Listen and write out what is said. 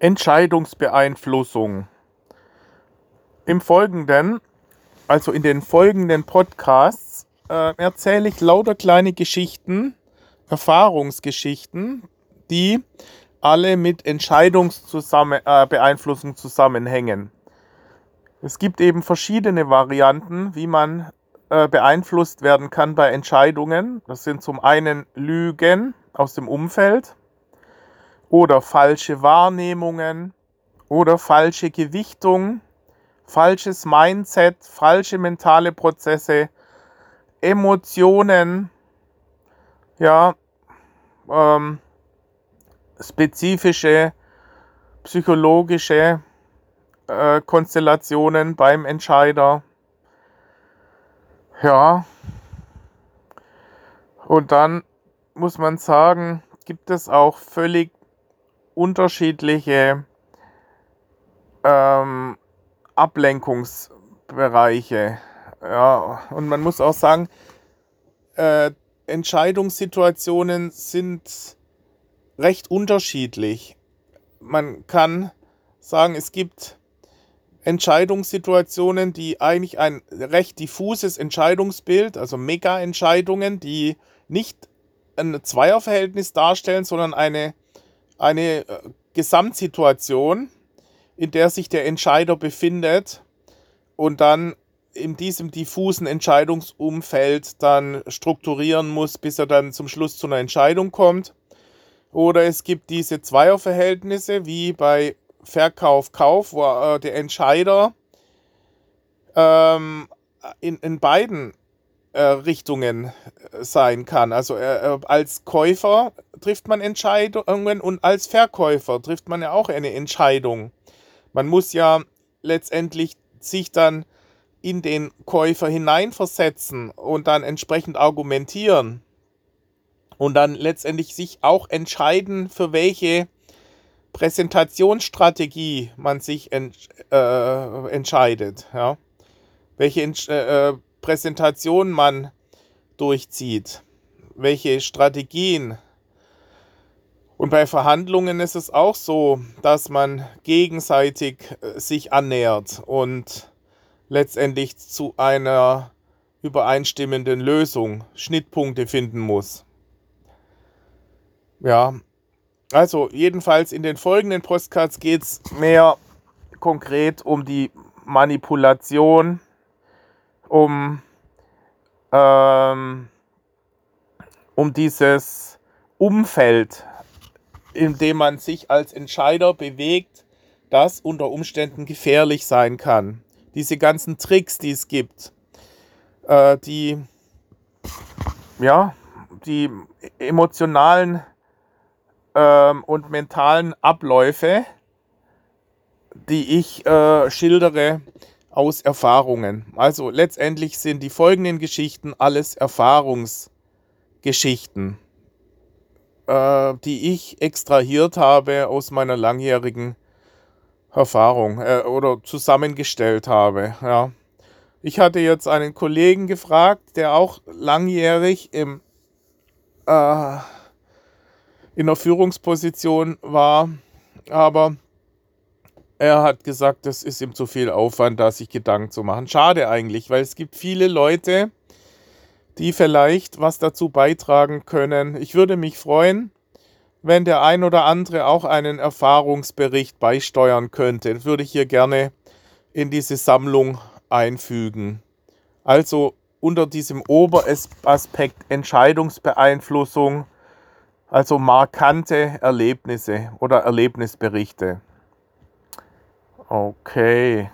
Entscheidungsbeeinflussung. Im Folgenden, also in den folgenden Podcasts, äh, erzähle ich lauter kleine Geschichten, Erfahrungsgeschichten, die alle mit Entscheidungsbeeinflussung äh, zusammenhängen. Es gibt eben verschiedene Varianten, wie man äh, beeinflusst werden kann bei Entscheidungen. Das sind zum einen Lügen aus dem Umfeld, oder falsche Wahrnehmungen oder falsche Gewichtung, falsches Mindset, falsche mentale Prozesse, Emotionen, ja, ähm, spezifische psychologische äh, Konstellationen beim Entscheider. Ja, und dann muss man sagen, gibt es auch völlig unterschiedliche ähm, Ablenkungsbereiche. Ja, und man muss auch sagen, äh, Entscheidungssituationen sind recht unterschiedlich. Man kann sagen, es gibt Entscheidungssituationen, die eigentlich ein recht diffuses Entscheidungsbild, also Mega-Entscheidungen, die nicht ein Zweierverhältnis darstellen, sondern eine eine äh, Gesamtsituation, in der sich der Entscheider befindet und dann in diesem diffusen Entscheidungsumfeld dann strukturieren muss, bis er dann zum Schluss zu einer Entscheidung kommt. Oder es gibt diese Zweierverhältnisse wie bei Verkauf, Kauf, wo äh, der Entscheider ähm, in, in beiden äh, Richtungen äh, sein kann. Also äh, als Käufer trifft man Entscheidungen und als Verkäufer trifft man ja auch eine Entscheidung. Man muss ja letztendlich sich dann in den Käufer hineinversetzen und dann entsprechend argumentieren und dann letztendlich sich auch entscheiden, für welche Präsentationsstrategie man sich ent, äh, entscheidet. Ja? Welche äh, Präsentation man durchzieht, welche Strategien. Und bei Verhandlungen ist es auch so, dass man gegenseitig äh, sich annähert und letztendlich zu einer übereinstimmenden Lösung Schnittpunkte finden muss. Ja, also jedenfalls in den folgenden Postcards geht es mehr konkret um die Manipulation um, ähm, um dieses Umfeld, in dem man sich als Entscheider bewegt, das unter Umständen gefährlich sein kann. Diese ganzen Tricks, die es gibt, äh, die, ja, die emotionalen ähm, und mentalen Abläufe, die ich äh, schildere, aus Erfahrungen. Also letztendlich sind die folgenden Geschichten alles Erfahrungsgeschichten, äh, die ich extrahiert habe aus meiner langjährigen Erfahrung äh, oder zusammengestellt habe. Ja. Ich hatte jetzt einen Kollegen gefragt, der auch langjährig im, äh, in der Führungsposition war, aber er hat gesagt, das ist ihm zu viel Aufwand, da sich Gedanken zu machen. Schade eigentlich, weil es gibt viele Leute, die vielleicht was dazu beitragen können. Ich würde mich freuen, wenn der ein oder andere auch einen Erfahrungsbericht beisteuern könnte. Das würde ich hier gerne in diese Sammlung einfügen. Also unter diesem Oberaspekt Entscheidungsbeeinflussung, also markante Erlebnisse oder Erlebnisberichte. Okay.